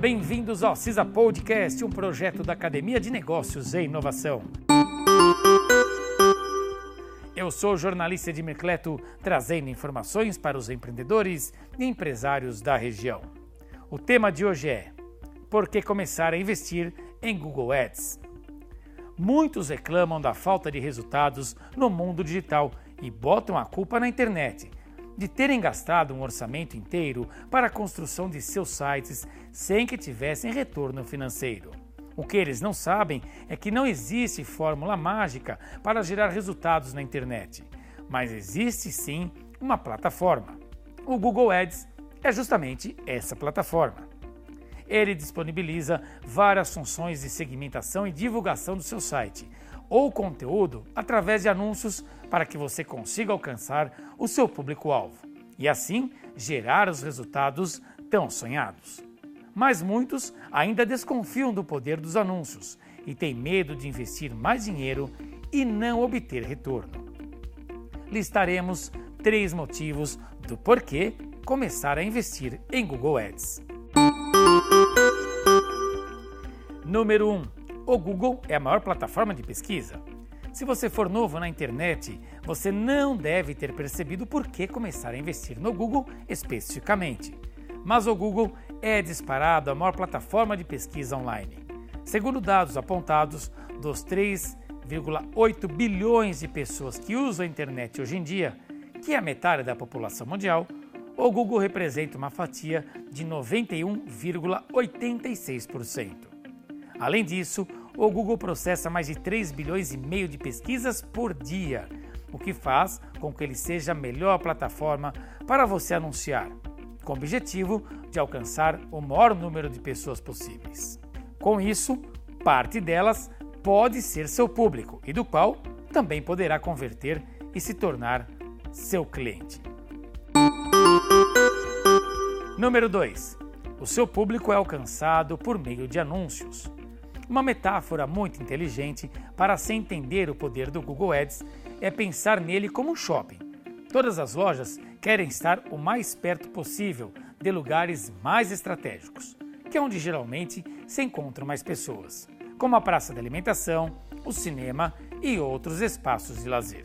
Bem-vindos ao CISA Podcast, um projeto da Academia de Negócios e Inovação. Eu sou o jornalista de Mercleto, trazendo informações para os empreendedores e empresários da região. O tema de hoje é Por que começar a investir em Google Ads? Muitos reclamam da falta de resultados no mundo digital e botam a culpa na internet de terem gastado um orçamento inteiro para a construção de seus sites sem que tivessem retorno financeiro. O que eles não sabem é que não existe fórmula mágica para gerar resultados na internet, mas existe sim uma plataforma. O Google Ads é justamente essa plataforma. Ele disponibiliza várias funções de segmentação e divulgação do seu site, ou conteúdo através de anúncios para que você consiga alcançar o seu público-alvo e assim gerar os resultados tão sonhados. Mas muitos ainda desconfiam do poder dos anúncios e têm medo de investir mais dinheiro e não obter retorno. Listaremos três motivos do porquê começar a investir em Google Ads. Número 1. Um, o Google é a maior plataforma de pesquisa. Se você for novo na internet, você não deve ter percebido por que começar a investir no Google especificamente. Mas o Google é disparado a maior plataforma de pesquisa online. Segundo dados apontados, dos 3,8 bilhões de pessoas que usam a internet hoje em dia, que é a metade da população mundial, o Google representa uma fatia de 91,86%. Além disso, o Google processa mais de 3 bilhões e meio de pesquisas por dia, o que faz com que ele seja a melhor plataforma para você anunciar, com o objetivo de alcançar o maior número de pessoas possíveis. Com isso, parte delas pode ser seu público e do qual também poderá converter e se tornar seu cliente. Número 2. O seu público é alcançado por meio de anúncios. Uma metáfora muito inteligente para se entender o poder do Google Ads é pensar nele como um shopping. Todas as lojas querem estar o mais perto possível de lugares mais estratégicos, que é onde geralmente se encontram mais pessoas, como a praça de alimentação, o cinema e outros espaços de lazer.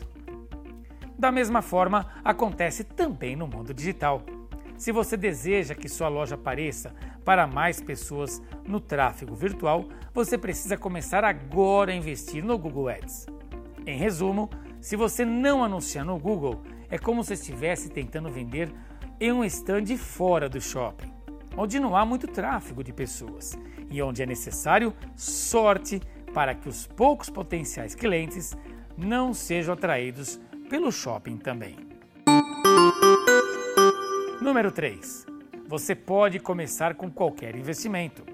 Da mesma forma, acontece também no mundo digital. Se você deseja que sua loja apareça para mais pessoas no tráfego virtual, você precisa começar agora a investir no Google Ads. Em resumo, se você não anunciar no Google, é como se estivesse tentando vender em um stand fora do shopping, onde não há muito tráfego de pessoas e onde é necessário sorte para que os poucos potenciais clientes não sejam atraídos pelo shopping também. Número 3. Você pode começar com qualquer investimento.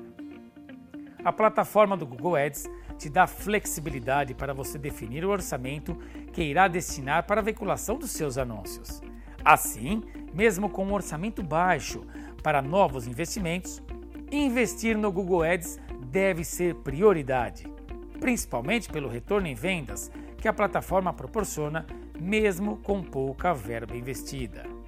A plataforma do Google Ads te dá flexibilidade para você definir o orçamento que irá destinar para a veiculação dos seus anúncios. Assim, mesmo com um orçamento baixo para novos investimentos, investir no Google Ads deve ser prioridade, principalmente pelo retorno em vendas que a plataforma proporciona, mesmo com pouca verba investida.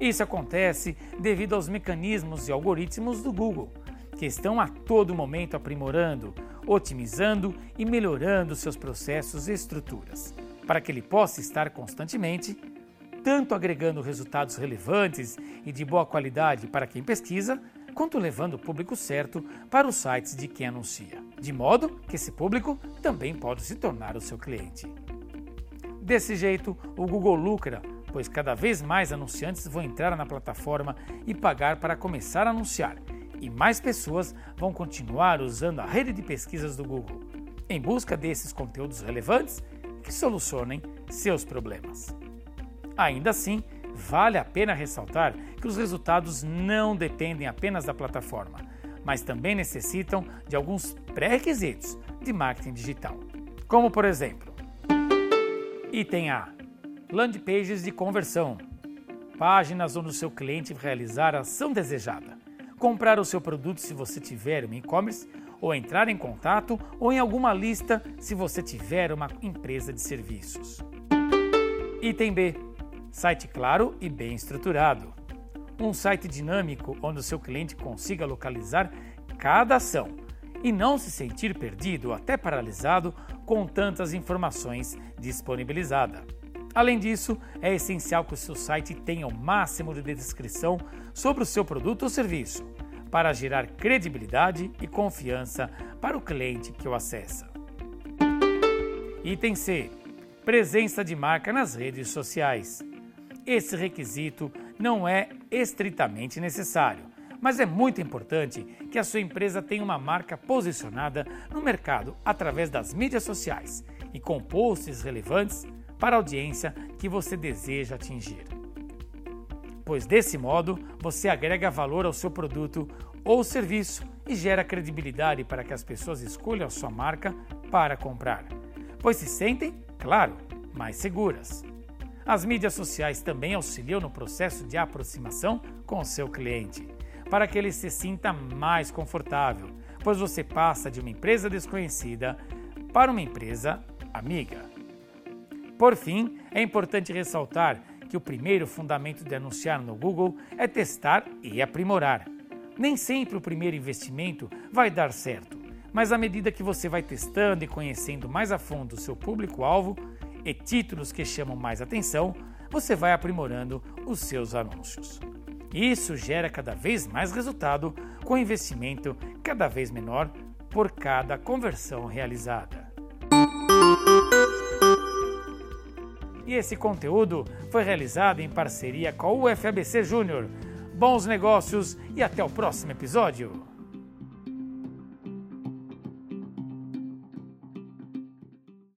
Isso acontece devido aos mecanismos e algoritmos do Google, que estão a todo momento aprimorando, otimizando e melhorando seus processos e estruturas, para que ele possa estar constantemente tanto agregando resultados relevantes e de boa qualidade para quem pesquisa, quanto levando o público certo para os sites de quem anuncia, de modo que esse público também pode se tornar o seu cliente. Desse jeito, o Google lucra pois cada vez mais anunciantes vão entrar na plataforma e pagar para começar a anunciar, e mais pessoas vão continuar usando a rede de pesquisas do Google, em busca desses conteúdos relevantes que solucionem seus problemas. Ainda assim, vale a pena ressaltar que os resultados não dependem apenas da plataforma, mas também necessitam de alguns pré-requisitos de marketing digital, como por exemplo, item A Land pages de conversão. Páginas onde o seu cliente realizar a ação desejada. Comprar o seu produto se você tiver um e-commerce, ou entrar em contato ou em alguma lista se você tiver uma empresa de serviços. Item B: site claro e bem estruturado. Um site dinâmico onde o seu cliente consiga localizar cada ação e não se sentir perdido ou até paralisado com tantas informações disponibilizadas. Além disso, é essencial que o seu site tenha o máximo de descrição sobre o seu produto ou serviço, para gerar credibilidade e confiança para o cliente que o acessa. Item C: Presença de marca nas redes sociais. Esse requisito não é estritamente necessário, mas é muito importante que a sua empresa tenha uma marca posicionada no mercado através das mídias sociais e com posts relevantes para a audiência que você deseja atingir. Pois desse modo você agrega valor ao seu produto ou serviço e gera credibilidade para que as pessoas escolham a sua marca para comprar, pois se sentem, claro, mais seguras. As mídias sociais também auxiliam no processo de aproximação com o seu cliente, para que ele se sinta mais confortável, pois você passa de uma empresa desconhecida para uma empresa amiga. Por fim, é importante ressaltar que o primeiro fundamento de anunciar no Google é testar e aprimorar. Nem sempre o primeiro investimento vai dar certo, mas à medida que você vai testando e conhecendo mais a fundo o seu público-alvo e títulos que chamam mais atenção, você vai aprimorando os seus anúncios. Isso gera cada vez mais resultado com investimento cada vez menor por cada conversão realizada. E esse conteúdo foi realizado em parceria com o UFABC Júnior. Bons negócios e até o próximo episódio!